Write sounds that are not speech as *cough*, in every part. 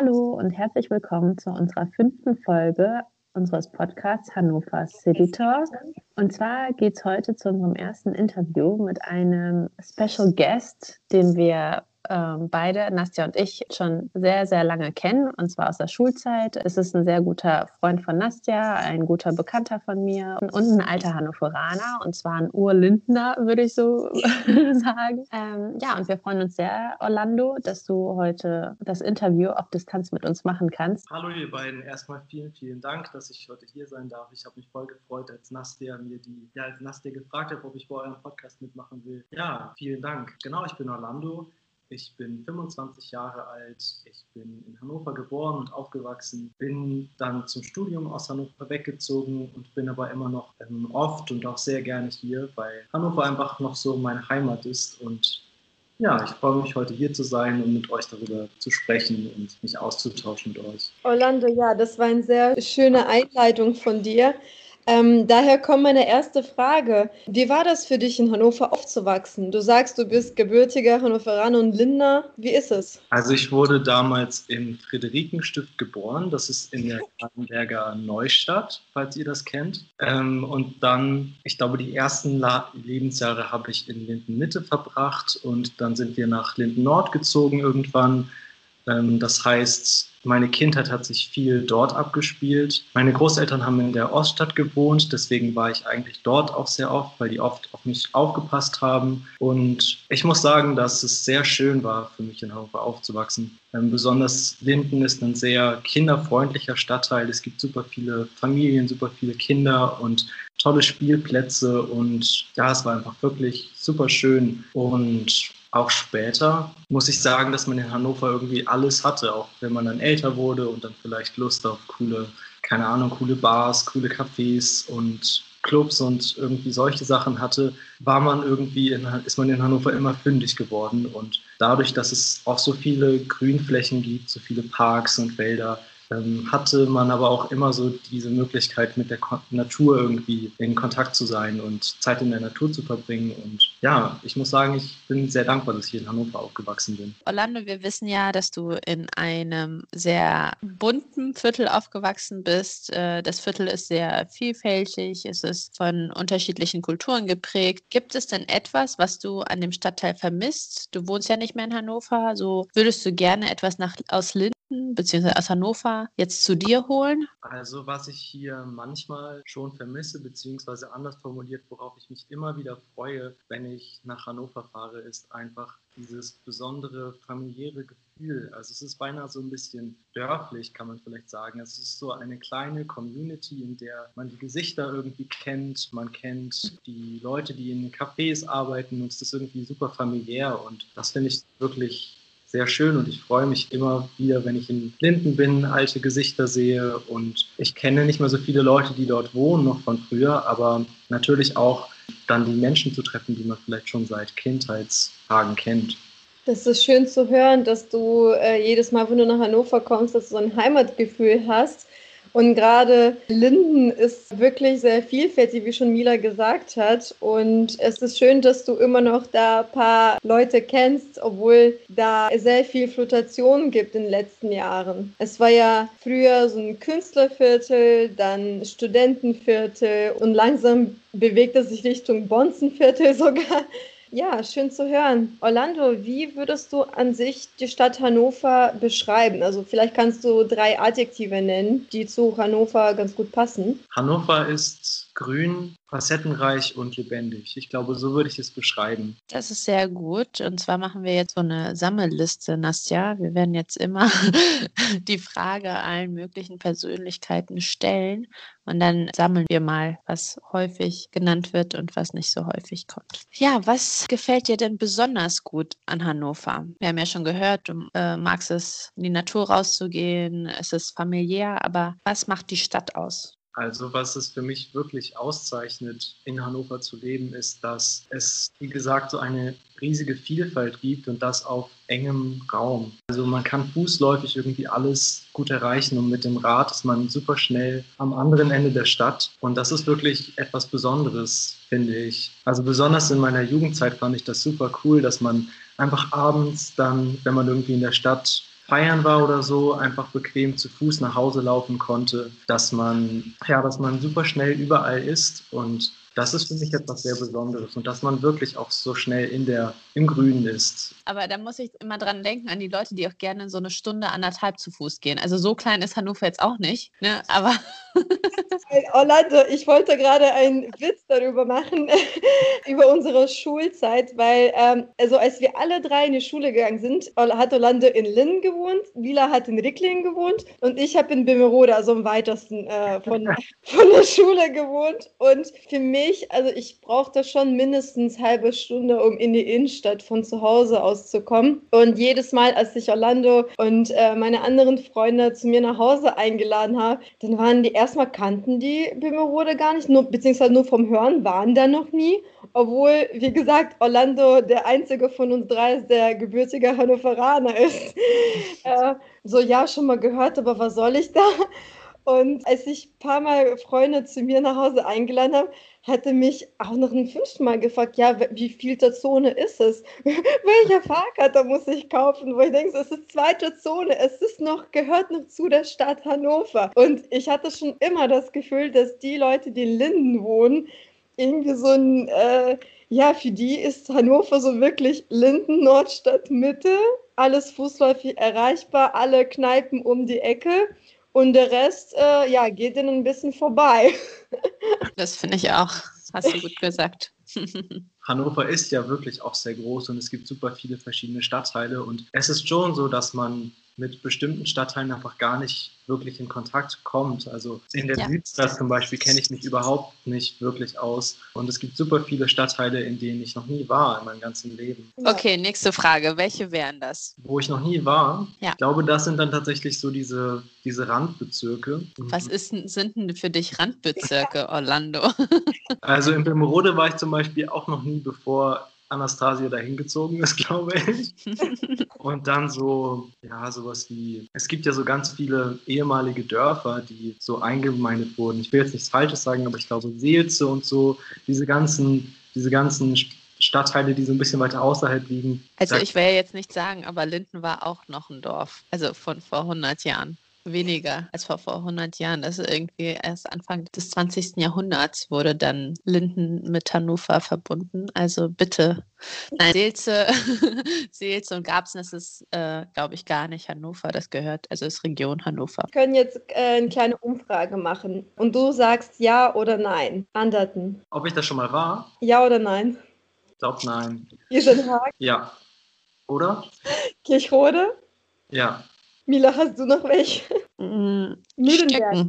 Hallo und herzlich willkommen zu unserer fünften Folge unseres Podcasts Hannover City Talk. Und zwar geht es heute zu unserem ersten Interview mit einem Special Guest, den wir ähm, beide, Nastja und ich, schon sehr, sehr lange kennen, und zwar aus der Schulzeit. Es ist ein sehr guter Freund von Nastja, ein guter Bekannter von mir und ein alter Hannoveraner, und zwar ein Urlindner, würde ich so *laughs* sagen. Ähm, ja, und wir freuen uns sehr, Orlando, dass du heute das Interview auf Distanz mit uns machen kannst. Hallo ihr beiden, erstmal vielen, vielen Dank, dass ich heute hier sein darf. Ich habe mich voll gefreut, als Nastja mir die, ja, als Nastja gefragt hat, ob ich bei eurem Podcast mitmachen will. Ja, vielen Dank. Genau, ich bin Orlando. Ich bin 25 Jahre alt, ich bin in Hannover geboren und aufgewachsen, bin dann zum Studium aus Hannover weggezogen und bin aber immer noch ähm, oft und auch sehr gerne hier, weil Hannover einfach noch so meine Heimat ist und ja, ich freue mich heute hier zu sein und mit euch darüber zu sprechen und mich auszutauschen mit euch. Orlando, ja, das war eine sehr schöne Einleitung von dir. Ähm, daher kommt meine erste Frage. Wie war das für dich, in Hannover aufzuwachsen? Du sagst, du bist gebürtiger Hannoveraner und Lindner. Wie ist es? Also ich wurde damals in Friederikenstift geboren. Das ist in der Badenberger Neustadt, falls ihr das kennt. Ähm, und dann, ich glaube, die ersten La Lebensjahre habe ich in Linden Mitte verbracht und dann sind wir nach Linden Nord gezogen irgendwann. Ähm, das heißt, meine Kindheit hat sich viel dort abgespielt. Meine Großeltern haben in der Oststadt gewohnt, deswegen war ich eigentlich dort auch sehr oft, weil die oft auf mich aufgepasst haben. Und ich muss sagen, dass es sehr schön war für mich in Hannover aufzuwachsen. Ähm, besonders Linden ist ein sehr kinderfreundlicher Stadtteil. Es gibt super viele Familien, super viele Kinder und tolle Spielplätze. Und ja, es war einfach wirklich super schön. Und auch später muss ich sagen, dass man in Hannover irgendwie alles hatte, auch wenn man dann älter wurde und dann vielleicht Lust auf coole, keine Ahnung, coole Bars, coole Cafés und Clubs und irgendwie solche Sachen hatte, war man irgendwie in, ist man in Hannover immer fündig geworden. Und dadurch, dass es auch so viele Grünflächen gibt, so viele Parks und Wälder, hatte man aber auch immer so diese Möglichkeit, mit der Natur irgendwie in Kontakt zu sein und Zeit in der Natur zu verbringen. Und ja, ich muss sagen, ich bin sehr dankbar, dass ich hier in Hannover aufgewachsen bin. Orlando, wir wissen ja, dass du in einem sehr bunten Viertel aufgewachsen bist. Äh, das Viertel ist sehr vielfältig, es ist von unterschiedlichen Kulturen geprägt. Gibt es denn etwas, was du an dem Stadtteil vermisst? Du wohnst ja nicht mehr in Hannover, so würdest du gerne etwas nach, aus Linden beziehungsweise aus Hannover jetzt zu dir holen? Also was ich hier manchmal schon vermisse, beziehungsweise anders formuliert, worauf ich mich immer wieder freue, wenn ich nach Hannover fahre, ist einfach dieses besondere familiäre Gefühl. Also es ist beinahe so ein bisschen dörflich, kann man vielleicht sagen. Es ist so eine kleine Community, in der man die Gesichter irgendwie kennt. Man kennt die Leute, die in Cafés arbeiten und es ist irgendwie super familiär und das finde ich wirklich sehr schön und ich freue mich immer wieder, wenn ich in Linden bin, alte Gesichter sehe und ich kenne nicht mehr so viele Leute, die dort wohnen, noch von früher, aber natürlich auch dann die Menschen zu treffen, die man vielleicht schon seit Kindheitstagen kennt. Das ist schön zu hören, dass du äh, jedes Mal, wenn du nach Hannover kommst, dass du so ein Heimatgefühl hast. Und gerade Linden ist wirklich sehr vielfältig, wie schon Mila gesagt hat. Und es ist schön, dass du immer noch da ein paar Leute kennst, obwohl da sehr viel Flutation gibt in den letzten Jahren. Es war ja früher so ein Künstlerviertel, dann Studentenviertel und langsam bewegt es sich Richtung Bonzenviertel *laughs* sogar. Ja, schön zu hören. Orlando, wie würdest du an sich die Stadt Hannover beschreiben? Also vielleicht kannst du drei Adjektive nennen, die zu Hannover ganz gut passen. Hannover ist grün, facettenreich und lebendig. Ich glaube, so würde ich es beschreiben. Das ist sehr gut. Und zwar machen wir jetzt so eine Sammelliste, Nastja. Wir werden jetzt immer *laughs* die Frage allen möglichen Persönlichkeiten stellen und dann sammeln wir mal, was häufig genannt wird und was nicht so häufig kommt. Ja, was gefällt dir denn besonders gut an Hannover? Wir haben ja schon gehört, du äh, magst es, in die Natur rauszugehen, es ist familiär, aber was macht die Stadt aus? Also was es für mich wirklich auszeichnet, in Hannover zu leben, ist, dass es, wie gesagt, so eine riesige Vielfalt gibt und das auf engem Raum. Also man kann fußläufig irgendwie alles gut erreichen und mit dem Rad ist man super schnell am anderen Ende der Stadt und das ist wirklich etwas Besonderes, finde ich. Also besonders in meiner Jugendzeit fand ich das super cool, dass man einfach abends dann, wenn man irgendwie in der Stadt feiern war oder so, einfach bequem zu Fuß nach Hause laufen konnte, dass man, ja, dass man super schnell überall ist und das ist für mich etwas sehr Besonderes und dass man wirklich auch so schnell in der, im Grünen ist. Aber da muss ich immer dran denken, an die Leute, die auch gerne so eine Stunde, anderthalb zu Fuß gehen. Also so klein ist Hannover jetzt auch nicht, ne? aber *laughs* Orlando, ich wollte gerade einen Witz darüber machen, *laughs* über unsere Schulzeit, weil, ähm, also als wir alle drei in die Schule gegangen sind, hat Orlando in Linn gewohnt, Wila hat in Ricklingen gewohnt und ich habe in Bimerode, also am weitesten äh, von, *laughs* von der Schule gewohnt. Und für mich, also ich brauchte schon mindestens halbe Stunde, um in die Innenstadt von zu Hause aus zu kommen. Und jedes Mal, als ich Orlando und äh, meine anderen Freunde zu mir nach Hause eingeladen habe, dann waren die erstmal kannten die Bimmerode gar nicht, nur, beziehungsweise nur vom Hören, waren da noch nie. Obwohl, wie gesagt, Orlando der einzige von uns drei ist, der gebürtiger Hannoveraner ist. *laughs* äh, so, ja, schon mal gehört, aber was soll ich da? Und als ich ein paar Mal Freunde zu mir nach Hause eingeladen habe, hatte mich auch noch ein fünftes Mal gefragt, ja, wie viel der Zone ist es? *laughs* Welcher Fahrkarte muss ich kaufen? Wo ich denke, es ist zweite Zone, es ist noch, gehört noch zu der Stadt Hannover. Und ich hatte schon immer das Gefühl, dass die Leute, die in Linden wohnen, irgendwie so ein, äh, ja, für die ist Hannover so wirklich Linden, Nordstadt, Mitte, alles fußläufig erreichbar, alle Kneipen um die Ecke. Und der Rest, äh, ja, geht ihnen ein bisschen vorbei. *laughs* Das finde ich auch. Hast du gut gesagt. *laughs* Hannover ist ja wirklich auch sehr groß und es gibt super viele verschiedene Stadtteile. Und es ist schon so, dass man mit bestimmten Stadtteilen einfach gar nicht wirklich in Kontakt kommt. Also in der ja. Südstadt zum Beispiel kenne ich mich überhaupt nicht wirklich aus. Und es gibt super viele Stadtteile, in denen ich noch nie war in meinem ganzen Leben. Okay, nächste Frage. Welche wären das? Wo ich noch nie war? Ja. Ich glaube, das sind dann tatsächlich so diese, diese Randbezirke. Was ist, sind denn für dich Randbezirke, *laughs* Orlando? also in Bemerode war ich zum Beispiel auch noch nie, bevor Anastasia dahin gezogen ist, *laughs* glaube ich. *laughs* Und dann so, ja, sowas wie, es gibt ja so ganz viele ehemalige Dörfer, die so eingemeindet wurden. Ich will jetzt nichts Falsches sagen, aber ich glaube Seelze und so, diese ganzen, diese ganzen Stadtteile, die so ein bisschen weiter außerhalb liegen. Also ich will ja jetzt nicht sagen, aber Linden war auch noch ein Dorf, also von vor 100 Jahren weniger als vor, vor 100 Jahren. Das ist irgendwie erst Anfang des 20. Jahrhunderts wurde dann Linden mit Hannover verbunden. Also bitte. Nein, Seelze, *laughs* Seelze und Garbsen, das ist, äh, glaube ich, gar nicht Hannover. Das gehört, also ist Region Hannover. Wir können jetzt äh, eine kleine Umfrage machen und du sagst ja oder nein. Anderten. Ob ich das schon mal war? Ja oder nein? Ich glaube nein. Isenhag? Ja. Oder? Kirchrode? Ja. Mila, hast du noch welche? Mm, Mühlenberg.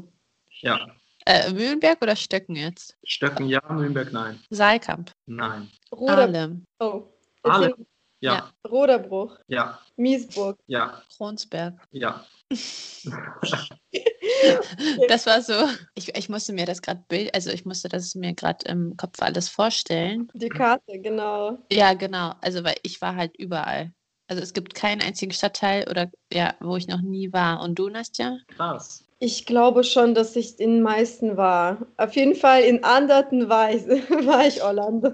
Ja. Äh, Mühlenberg oder Stöcken jetzt? Stöcken ja, Mühlenberg nein. Saalkamp. Nein. Roder Oh. Ahlem. Ja. ja. Roderbruch. Ja. Miesburg. Ja. Kronsberg. Ja. *laughs* das war so, ich, ich musste mir das gerade Bild, also ich musste das mir gerade im Kopf alles vorstellen. Die Karte, genau. Ja, genau. Also weil ich war halt überall. Also es gibt keinen einzigen Stadtteil oder ja, wo ich noch nie war. Und du, Nastja? Krass. Ich glaube schon, dass ich in den meisten war. Auf jeden Fall in anderen war ich, *laughs* war ich Orlando.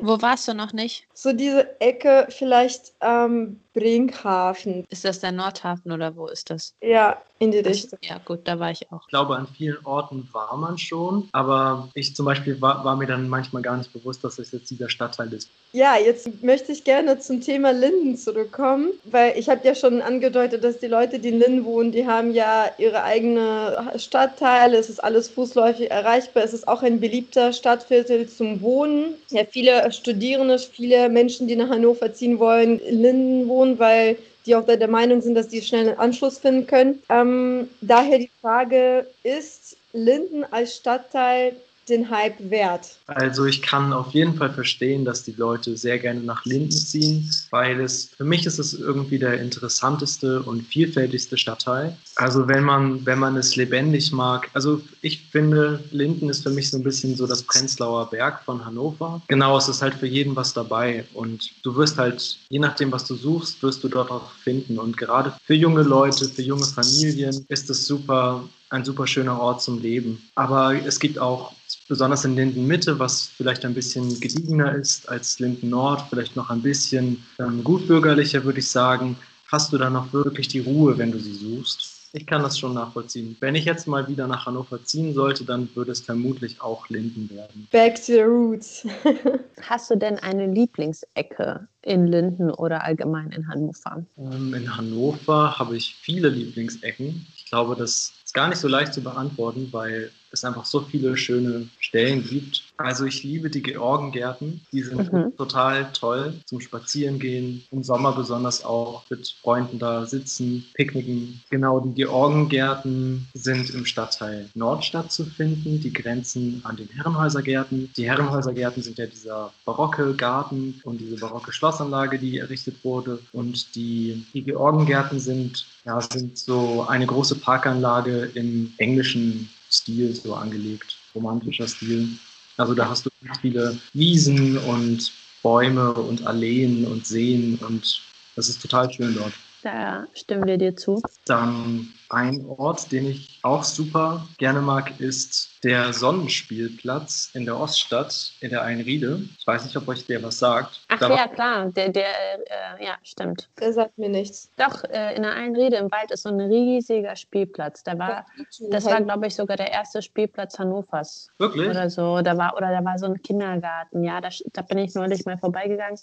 Wo warst du noch nicht? So diese Ecke, vielleicht ähm, Brinkhafen. Ist das der Nordhafen oder wo ist das? Ja, in die Richtung. Ja, gut, da war ich auch. Ich glaube, an vielen Orten war man schon, aber ich zum Beispiel war, war mir dann manchmal gar nicht bewusst, dass es jetzt dieser Stadtteil ist. Ja, jetzt möchte ich gerne zum Thema Linden zurückkommen, weil ich habe ja schon angedeutet, dass die Leute, die in Linden wohnen, die haben ja ihre eigene Stadtteile, es ist alles fußläufig erreichbar, es ist auch ein beliebter Stadtviertel zum Wohnen. Ja, viele Studierende, viele Menschen, die nach Hannover ziehen wollen, in Linden wohnen, weil die auch der Meinung sind, dass die schnell einen Anschluss finden können. Ähm, daher die Frage, ist Linden als Stadtteil den Hype wert? Also ich kann auf jeden Fall verstehen, dass die Leute sehr gerne nach Linden ziehen, weil es für mich ist es irgendwie der interessanteste und vielfältigste Stadtteil. Also wenn man wenn man es lebendig mag, also ich finde Linden ist für mich so ein bisschen so das Prenzlauer Berg von Hannover. Genau, es ist halt für jeden was dabei und du wirst halt je nachdem was du suchst, wirst du dort auch finden und gerade für junge Leute, für junge Familien ist es super ein super schöner Ort zum Leben. Aber es gibt auch besonders in Linden Mitte, was vielleicht ein bisschen gediegener ist als Linden Nord, vielleicht noch ein bisschen ähm, gutbürgerlicher, würde ich sagen, hast du dann auch wirklich die Ruhe, wenn du sie suchst. Ich kann das schon nachvollziehen. Wenn ich jetzt mal wieder nach Hannover ziehen sollte, dann würde es vermutlich auch Linden werden. Back to the roots. *laughs* Hast du denn eine Lieblingsecke in Linden oder allgemein in Hannover? Ähm, in Hannover habe ich viele Lieblingsecken. Ich glaube, das ist gar nicht so leicht zu beantworten, weil es einfach so viele schöne Stellen gibt. Also ich liebe die Georgengärten. Die sind mhm. total toll zum Spazierengehen. Im Sommer besonders auch mit Freunden da sitzen, picknicken. Genau, die Georgengärten sind im Stadtteil Nordstadt zu finden. Die grenzen an den Herrenhäusergärten. Die Herrenhäusergärten sind ja dieser barocke Garten und diese barocke Schlossanlage, die errichtet wurde. Und die, die Georgengärten sind, ja, sind so eine große Parkanlage im englischen Stil so angelegt, romantischer Stil. Also da hast du viele Wiesen und Bäume und Alleen und Seen und das ist total schön dort. Da stimmen wir dir zu. Dann ein Ort, den ich auch super gerne mag, ist der Sonnenspielplatz in der Oststadt in der Einriede. Ich weiß nicht, ob euch der was sagt. Ach da ja, klar, der, der äh, ja, stimmt. Der sagt mir nichts. Doch, äh, in der Einriede im Wald ist so ein riesiger Spielplatz. Da war, das war, glaube ich, sogar der erste Spielplatz Hannovers. Wirklich? Oder so. Da war, oder da war so ein Kindergarten. Ja, da, da bin ich neulich mal vorbeigegangen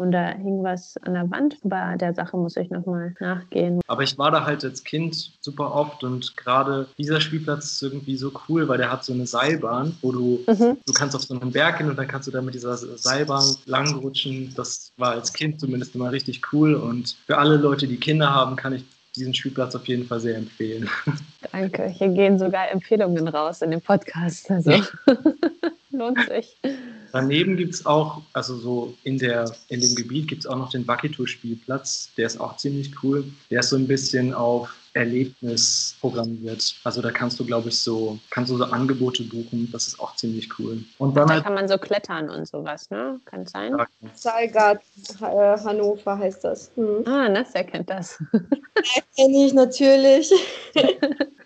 und da hing was an der Wand. Bei der Sache muss ich nochmal nachgehen. Aber ich war da halt als Kind super oft und gerade dieser Spielplatz ist irgendwie so cool, weil der hat so eine Seilbahn, wo du, mhm. du kannst auf so einen Berg gehen und dann kannst du da mit dieser Seilbahn langrutschen. Das war als Kind zumindest immer richtig cool und für alle Leute, die Kinder haben, kann ich diesen Spielplatz auf jeden Fall sehr empfehlen. *laughs* Danke. Hier gehen sogar Empfehlungen raus in dem Podcast. Also *laughs* lohnt sich. Daneben gibt es auch, also so in, der, in dem Gebiet gibt es auch noch den Wakitu-Spielplatz. Der ist auch ziemlich cool. Der ist so ein bisschen auf Erlebnis programmiert. Also da kannst du, glaube ich, so, kannst du so Angebote buchen. Das ist auch ziemlich cool. Und dann da halt, kann man so klettern und sowas, ne? Kann es sein? Saalgard äh, Hannover heißt das. Hm. Ah, Nasser kennt das. Kenne ich natürlich. *laughs*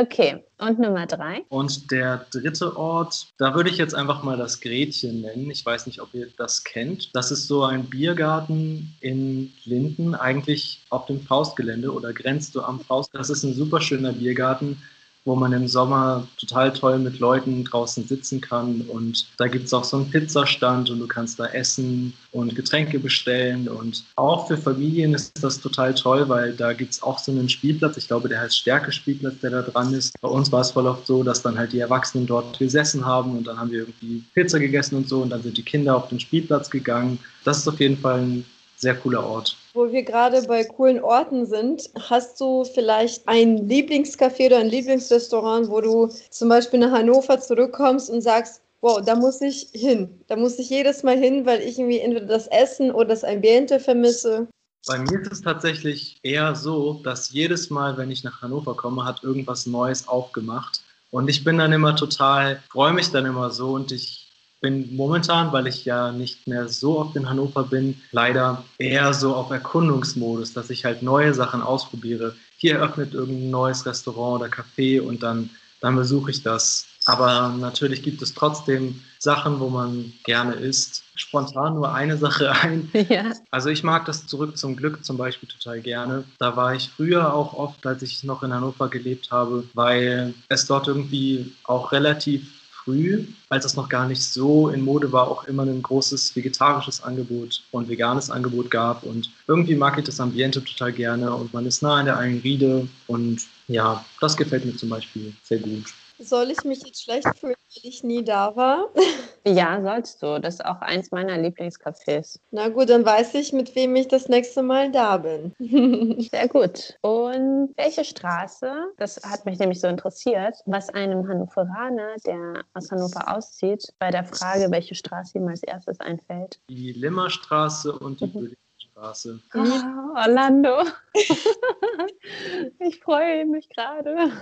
okay, und Nummer drei? Und der dritte Ort, da würde ich jetzt einfach mal das Gretchen nennen. Ich weiß nicht, ob ihr das kennt. Das ist so ein Biergarten in Linden, eigentlich auf dem Faustgelände oder grenzt so am Faust. Das ist ein super schöner Biergarten wo man im Sommer total toll mit Leuten draußen sitzen kann. Und da gibt es auch so einen Pizzastand und du kannst da essen und Getränke bestellen. Und auch für Familien ist das total toll, weil da gibt es auch so einen Spielplatz. Ich glaube, der heißt Stärke-Spielplatz, der da dran ist. Bei uns war es voll oft so, dass dann halt die Erwachsenen dort gesessen haben und dann haben wir irgendwie Pizza gegessen und so und dann sind die Kinder auf den Spielplatz gegangen. Das ist auf jeden Fall ein sehr cooler Ort. Wo wir gerade bei coolen Orten sind, hast du vielleicht ein Lieblingscafé oder ein Lieblingsrestaurant, wo du zum Beispiel nach Hannover zurückkommst und sagst, wow, da muss ich hin. Da muss ich jedes Mal hin, weil ich irgendwie entweder das Essen oder das Ambiente vermisse. Bei mir ist es tatsächlich eher so, dass jedes Mal, wenn ich nach Hannover komme, hat irgendwas Neues aufgemacht. Und ich bin dann immer total, freue mich dann immer so und ich bin momentan, weil ich ja nicht mehr so oft in Hannover bin, leider eher so auf Erkundungsmodus, dass ich halt neue Sachen ausprobiere. Hier eröffnet irgendein neues Restaurant oder Café und dann, dann besuche ich das. Aber natürlich gibt es trotzdem Sachen, wo man gerne isst. Spontan nur eine Sache ein. *laughs* Ja. Also ich mag das Zurück zum Glück zum Beispiel total gerne. Da war ich früher auch oft, als ich noch in Hannover gelebt habe, weil es dort irgendwie auch relativ früh, als es noch gar nicht so in Mode war, auch immer ein großes vegetarisches Angebot und veganes Angebot gab. Und irgendwie mag ich das Ambiente total gerne und man ist nah an der einen Riede und ja, das gefällt mir zum Beispiel sehr gut. Soll ich mich jetzt schlecht fühlen, weil ich nie da war? *laughs* Ja, sollst du. Das ist auch eins meiner Lieblingscafés. Na gut, dann weiß ich, mit wem ich das nächste Mal da bin. *laughs* Sehr gut. Und welche Straße, das hat mich nämlich so interessiert, was einem Hannoveraner, der aus Hannover auszieht, bei der Frage, welche Straße ihm als erstes einfällt? Die Limmerstraße und die mhm. Straße. Ah, Orlando. *laughs* ich freue mich gerade.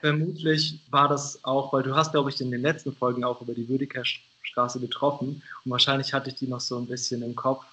Vermutlich war das auch, weil du hast, glaube ich, in den letzten Folgen auch über die Würdiker Straße getroffen und wahrscheinlich hatte ich die noch so ein bisschen im Kopf.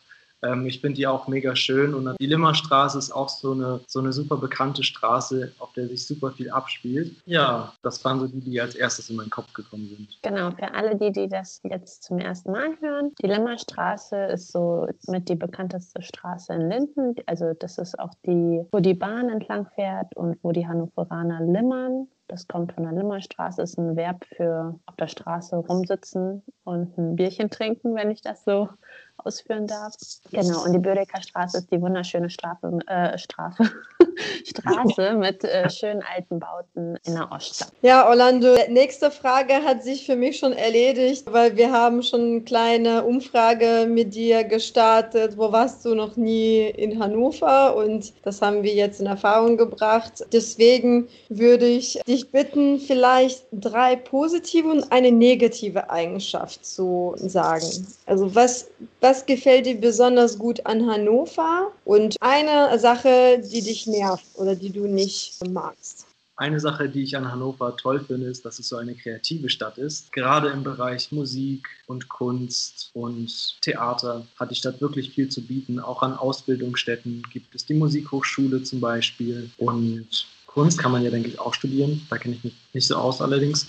Ähm, ich finde die auch mega schön und die Limmerstraße ist auch so eine, so eine super bekannte Straße, auf der sich super viel abspielt. Ja, das waren so die, die als erstes in meinen Kopf gekommen sind. Genau, für alle die, die das jetzt zum ersten Mal hören, die Limmerstraße ist so mit die bekannteste Straße in Linden. Also das ist auch die, wo die Bahn entlang fährt und wo die Hannoveraner limmern. Das kommt von der Limmerstraße, ist ein Verb für auf der Straße rumsitzen und ein Bierchen trinken, wenn ich das so ausführen darf. Genau, und die Bödecker Straße ist die wunderschöne Strafe, äh, Strafe, *laughs* Straße mit äh, schönen alten Bauten in der Oststadt. Ja, Orlando, nächste Frage hat sich für mich schon erledigt, weil wir haben schon eine kleine Umfrage mit dir gestartet. Wo warst du noch nie in Hannover? Und das haben wir jetzt in Erfahrung gebracht. Deswegen würde ich dich bitten, vielleicht drei positive und eine negative Eigenschaft zu sagen. Also was, was gefällt dir besonders gut an Hannover? Und eine Sache, die dich nervt oder die du nicht magst? Eine Sache, die ich an Hannover toll finde, ist, dass es so eine kreative Stadt ist. Gerade im Bereich Musik und Kunst und Theater hat die Stadt wirklich viel zu bieten. Auch an Ausbildungsstätten gibt es die Musikhochschule zum Beispiel. Und Kunst kann man ja, denke ich, auch studieren. Da kenne ich mich nicht so aus allerdings.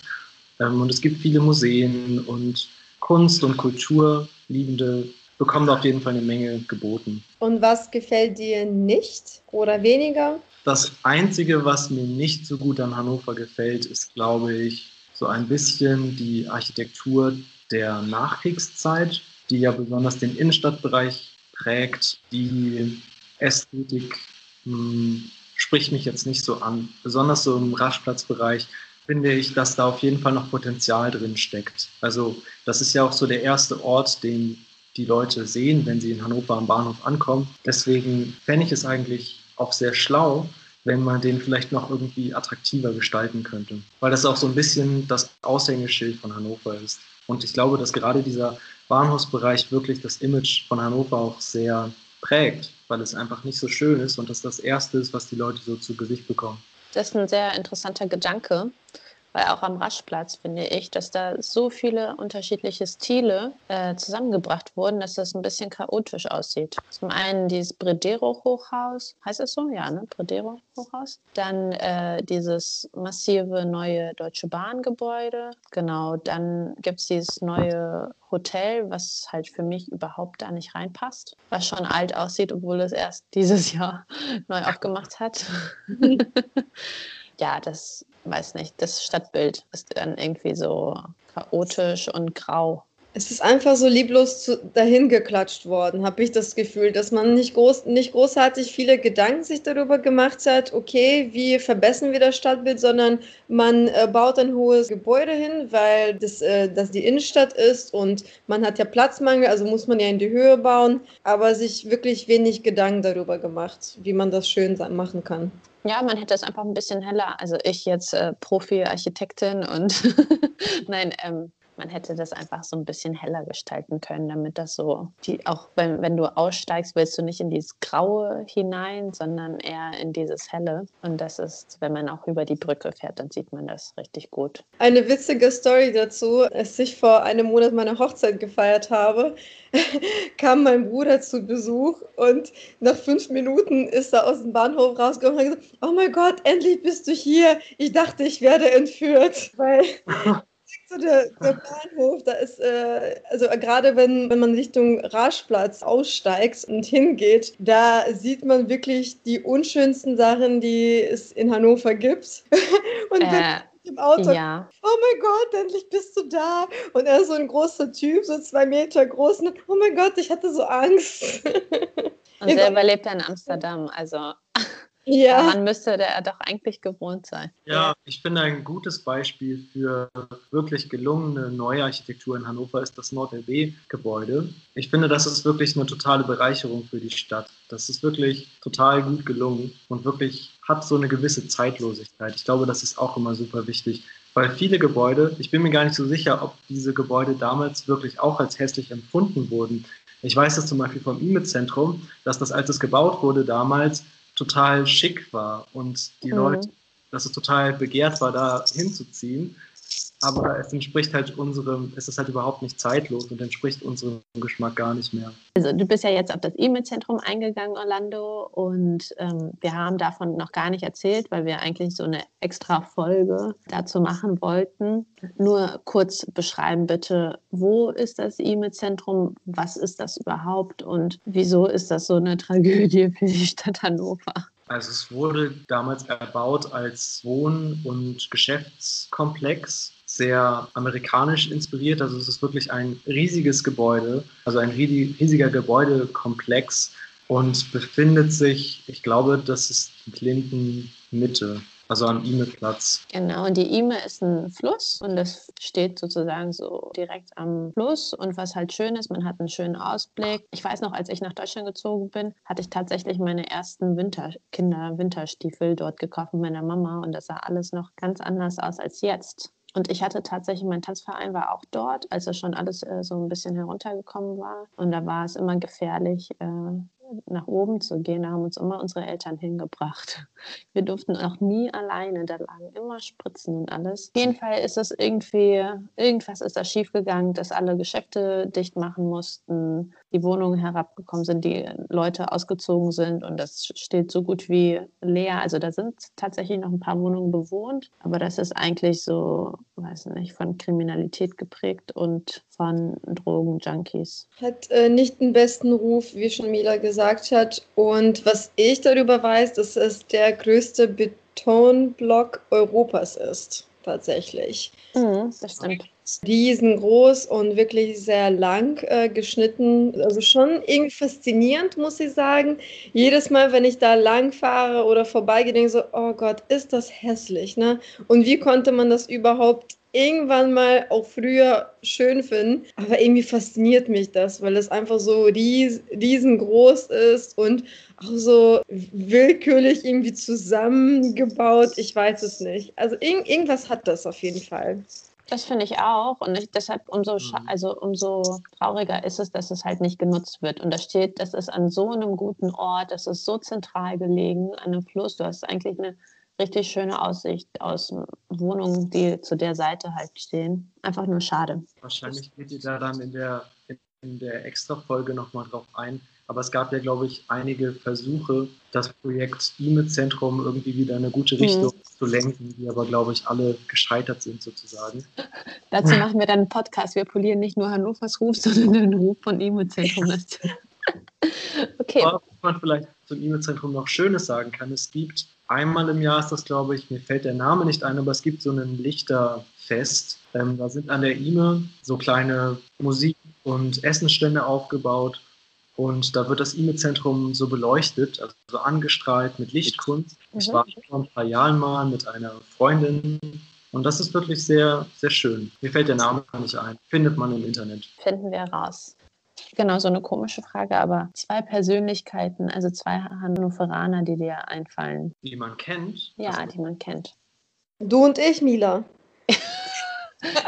Ähm, und es gibt viele Museen und Kunst- und Kulturliebende bekommen auf jeden Fall eine Menge geboten. Und was gefällt dir nicht oder weniger? Das Einzige, was mir nicht so gut an Hannover gefällt, ist, glaube ich, so ein bisschen die Architektur der Nachkriegszeit, die ja besonders den Innenstadtbereich prägt. Die Ästhetik mh, hm, spricht mich jetzt nicht so an. Besonders so im Raschplatzbereich finde ich, dass da auf jeden Fall noch Potenzial drin steckt. Also das ist ja auch so der erste Ort, den die Leute sehen, wenn sie in Hannover am Bahnhof ankommen. Deswegen fände ich es eigentlich auch sehr schlau, wenn man den vielleicht noch irgendwie attraktiver gestalten könnte. Weil das auch so ein bisschen das Aushängeschild von Hannover ist. Und ich glaube, dass gerade dieser Bahnhofsbereich wirklich das Image von Hannover auch sehr prägt, weil es einfach nicht so schön ist und das das Erste ist, was die Leute so zu Gesicht bekommen. Das ist ein sehr interessanter Gedanke weil auch am Raschplatz finde ich, dass da so viele unterschiedliche Stile äh, zusammengebracht wurden, dass das ein bisschen chaotisch aussieht. Zum einen dieses Bredero-Hochhaus, heißt es so? Ja, ne? Bredero-Hochhaus. Dann äh, dieses massive neue Deutsche Bahn-Gebäude. Genau, dann gibt es dieses neue Hotel, was halt für mich überhaupt da nicht reinpasst, was schon alt aussieht, obwohl es erst dieses *laughs* Jahr neu aufgemacht hat. *laughs* ja, das weiß nicht, das Stadtbild ist dann irgendwie so chaotisch und grau. Es ist einfach so lieblos zu, dahin geklatscht worden, habe ich das Gefühl, dass man nicht, groß, nicht großartig viele Gedanken sich darüber gemacht hat, okay, wie verbessern wir das Stadtbild, sondern man äh, baut ein hohes Gebäude hin, weil das, äh, das die Innenstadt ist und man hat ja Platzmangel, also muss man ja in die Höhe bauen, aber sich wirklich wenig Gedanken darüber gemacht, wie man das schön machen kann. Ja, man hätte es einfach ein bisschen heller. Also ich jetzt äh, Profi-Architektin und *laughs* nein, ähm, man hätte das einfach so ein bisschen heller gestalten können, damit das so, die, auch wenn, wenn du aussteigst, willst du nicht in dieses Graue hinein, sondern eher in dieses Helle. Und das ist, wenn man auch über die Brücke fährt, dann sieht man das richtig gut. Eine witzige Story dazu, als ich vor einem Monat meine Hochzeit gefeiert habe, *laughs* kam mein Bruder zu Besuch und nach fünf Minuten ist er aus dem Bahnhof rausgekommen und hat gesagt, oh mein Gott, endlich bist du hier. Ich dachte, ich werde entführt, weil *laughs* so der, der, Bahnhof, da ist, äh, also gerade wenn, wenn man Richtung Raschplatz aussteigt und hingeht, da sieht man wirklich die unschönsten Sachen, die es in Hannover gibt. *laughs* und äh, im Auto, ja. oh mein Gott, endlich bist du da. Und er ist so ein großer Typ, so zwei Meter groß. Und, oh mein Gott, ich hatte so Angst. *laughs* und selber lebt er in Amsterdam, also *laughs* ja. Man müsste der doch eigentlich gewohnt sein. Ja, ich finde ein gutes Beispiel für wirklich gelungene neue Architektur in Hannover ist das NordLB-Gebäude. Ich finde, das ist wirklich eine totale Bereicherung für die Stadt. Das ist wirklich total gut gelungen und wirklich hat so eine gewisse Zeitlosigkeit. Ich glaube, das ist auch immer super wichtig, weil viele Gebäude, ich bin mir gar nicht so sicher, ob diese Gebäude damals wirklich auch als hässlich empfunden wurden. Ich weiß das zum Beispiel vom IME-Zentrum, dass das, als es gebaut wurde damals, total schick war und die mhm. Leute, dass es total begehrt war, da hinzuziehen. Aber es entspricht halt unserem, es ist halt überhaupt nicht zeitlos und entspricht unserem Geschmack gar nicht mehr. Also du bist ja jetzt auf das E-Mail-Zentrum eingegangen, Orlando, und ähm, wir haben davon noch gar nicht erzählt, weil wir eigentlich so eine extra Folge dazu machen wollten. Nur kurz beschreiben bitte, wo ist das E-Mail-Zentrum, was ist das überhaupt und wieso ist das so eine Tragödie für die Stadt Hannover? Also es wurde damals erbaut als Wohn- und Geschäftskomplex sehr amerikanisch inspiriert. Also es ist wirklich ein riesiges Gebäude, also ein riesiger Gebäudekomplex und befindet sich, ich glaube, das ist die Linden Mitte also am Ime-Platz. Genau, und die Ime ist ein Fluss und das steht sozusagen so direkt am Fluss. Und was halt schön ist, man hat einen schönen Ausblick. Ich weiß noch, als ich nach Deutschland gezogen bin, hatte ich tatsächlich meine ersten Winter Kinder-Winterstiefel dort gekauft mit meiner Mama und das sah alles noch ganz anders aus als jetzt. Und ich hatte tatsächlich, mein Tanzverein war auch dort, als das schon alles äh, so ein bisschen heruntergekommen war. Und da war es immer gefährlich, äh, nach oben zu gehen. Da haben uns immer unsere Eltern hingebracht. *laughs* Wir durften auch nie alleine, da lagen immer Spritzen und alles. Auf jeden Fall ist es irgendwie, irgendwas ist da schiefgegangen, dass alle Geschäfte dicht machen mussten, die Wohnungen herabgekommen sind, die Leute ausgezogen sind und das steht so gut wie leer. Also da sind tatsächlich noch ein paar Wohnungen bewohnt, aber das ist eigentlich so, weiß nicht, von Kriminalität geprägt und von Drogenjunkies. Hat äh, nicht den besten Ruf, wie schon Mila gesagt hat. Und was ich darüber weiß, dass es der größte Betonblock Europas ist, tatsächlich. Mhm, das stimmt. Riesengroß und wirklich sehr lang äh, geschnitten. Also schon irgendwie faszinierend, muss ich sagen. Jedes Mal, wenn ich da lang fahre oder vorbeigehe, denke ich so, oh Gott, ist das hässlich. Ne? Und wie konnte man das überhaupt irgendwann mal auch früher schön finden. Aber irgendwie fasziniert mich das, weil es einfach so ries riesengroß ist und auch so willkürlich irgendwie zusammengebaut. Ich weiß es nicht. Also irg irgendwas hat das auf jeden Fall. Das finde ich auch. Und ich, deshalb umso, mhm. also umso trauriger ist es, dass es halt nicht genutzt wird. Und da steht, das ist an so einem guten Ort, das ist so zentral gelegen, an einem Fluss. Du hast eigentlich eine richtig schöne Aussicht aus Wohnungen, die zu der Seite halt stehen. Einfach nur schade. Wahrscheinlich geht ihr da dann in der, in der Extra-Folge nochmal drauf ein. Aber es gab ja, glaube ich, einige Versuche, das Projekt E-Mail-Zentrum irgendwie wieder in eine gute Richtung mhm. Zu lenken, die aber, glaube ich, alle gescheitert sind sozusagen. *laughs* Dazu machen wir dann einen Podcast. Wir polieren nicht nur Hannovers Ruf, *laughs* sondern den Ruf von E-Mail-Zentrum. *laughs* okay. Aber was man vielleicht zum E-Mail-Zentrum noch Schönes sagen kann, es gibt einmal im Jahr ist das, glaube ich, mir fällt der Name nicht ein, aber es gibt so ein Lichterfest. Ähm, da sind an der IME so kleine Musik- und Essensstände aufgebaut. Und da wird das IME-Zentrum so beleuchtet, also so angestrahlt mit Lichtkunst. Mhm. Ich war vor ein paar Jahren mal mit einer Freundin und das ist wirklich sehr, sehr schön. Mir fällt der Name gar nicht ein. Findet man im Internet. Finden wir raus. Genau, so eine komische Frage, aber zwei Persönlichkeiten, also zwei Hannoveraner, die dir einfallen. Die man kennt? Ja, die man kennt. Du und ich, Mila. *laughs* *laughs*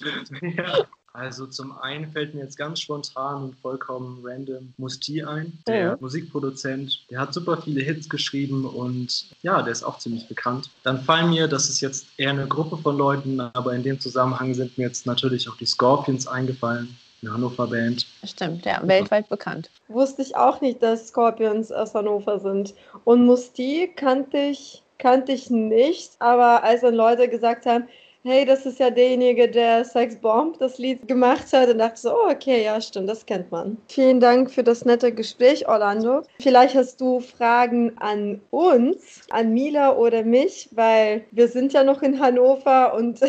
*laughs* ja. Also zum einen fällt mir jetzt ganz spontan und vollkommen random Musti ein, der mhm. Musikproduzent. Der hat super viele Hits geschrieben und ja, der ist auch ziemlich bekannt. Dann fallen mir, das ist jetzt eher eine Gruppe von Leuten, aber in dem Zusammenhang sind mir jetzt natürlich auch die Scorpions eingefallen eine Hannover Band. Stimmt, ja, weltweit bekannt. Wusste ich auch nicht, dass Scorpions aus Hannover sind. Und Musti kannte ich, kannte ich nicht, aber als dann Leute gesagt haben, hey, das ist ja derjenige, der Sex Bomb das Lied gemacht hat. Und dachte so, oh, okay, ja, stimmt, das kennt man. Vielen Dank für das nette Gespräch, Orlando. Vielleicht hast du Fragen an uns, an Mila oder mich, weil wir sind ja noch in Hannover und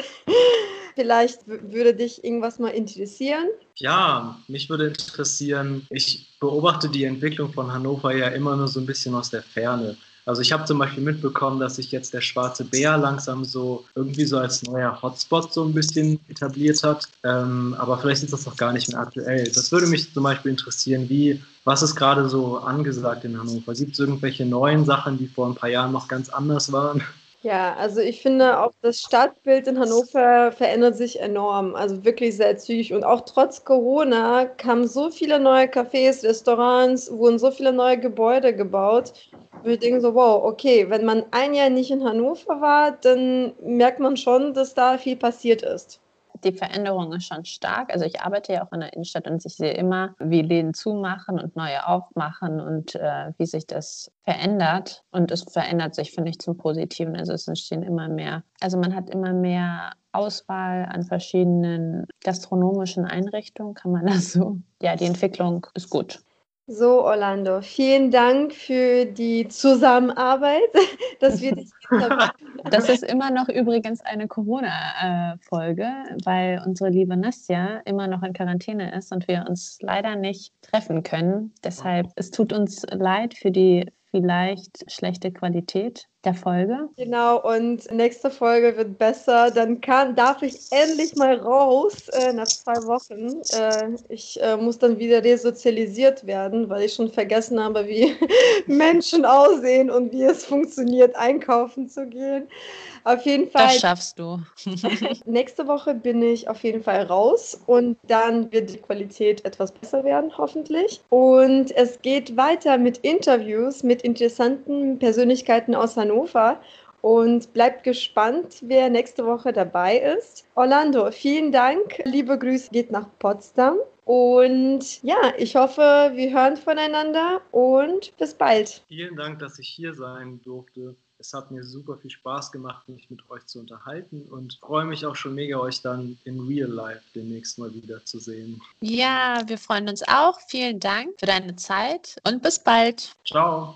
*laughs* vielleicht würde dich irgendwas mal interessieren. Ja, mich würde interessieren, ich beobachte die Entwicklung von Hannover ja immer nur so ein bisschen aus der Ferne. Also ich habe zum Beispiel mitbekommen, dass sich jetzt der Schwarze Bär langsam so irgendwie so als neuer Hotspot so ein bisschen etabliert hat. Ähm, aber vielleicht ist das noch gar nicht mehr aktuell. Das würde mich zum Beispiel interessieren, wie, was ist gerade so angesagt in Hannover? Gibt es irgendwelche neuen Sachen, die vor ein paar Jahren noch ganz anders waren? Ja, also ich finde auch das Stadtbild in Hannover verändert sich enorm, also wirklich sehr zügig. Und auch trotz Corona kamen so viele neue Cafés, Restaurants, wurden so viele neue Gebäude gebaut. Wir denken so, wow, okay, wenn man ein Jahr nicht in Hannover war, dann merkt man schon, dass da viel passiert ist die Veränderung ist schon stark. Also ich arbeite ja auch in der Innenstadt und ich sehe immer, wie Läden zumachen und neue aufmachen und äh, wie sich das verändert. Und es verändert sich, finde ich, zum Positiven. Also es entstehen immer mehr. Also man hat immer mehr Auswahl an verschiedenen gastronomischen Einrichtungen, kann man das so. Ja, die Entwicklung ist gut. So, Orlando, vielen Dank für die Zusammenarbeit, *laughs* dass wir dich *laughs* Das ist immer noch übrigens eine Corona-Folge, weil unsere liebe Nastja immer noch in Quarantäne ist und wir uns leider nicht treffen können. Deshalb, es tut uns leid für die vielleicht schlechte Qualität der Folge. Genau, und nächste Folge wird besser. Dann kann, darf ich endlich mal raus äh, nach zwei Wochen. Äh, ich äh, muss dann wieder resozialisiert werden, weil ich schon vergessen habe, wie *laughs* Menschen aussehen und wie es funktioniert, einkaufen zu gehen. Auf jeden Fall. Das schaffst du. *laughs* nächste Woche bin ich auf jeden Fall raus und dann wird die Qualität etwas besser werden, hoffentlich. Und es geht weiter mit Interviews mit interessanten Persönlichkeiten aus Hannover und bleibt gespannt, wer nächste Woche dabei ist. Orlando, vielen Dank. Liebe Grüße geht nach Potsdam. Und ja, ich hoffe, wir hören voneinander und bis bald. Vielen Dank, dass ich hier sein durfte. Es hat mir super viel Spaß gemacht, mich mit euch zu unterhalten und freue mich auch schon mega, euch dann in Real Life demnächst mal wieder zu sehen. Ja, wir freuen uns auch. Vielen Dank für deine Zeit und bis bald. Ciao.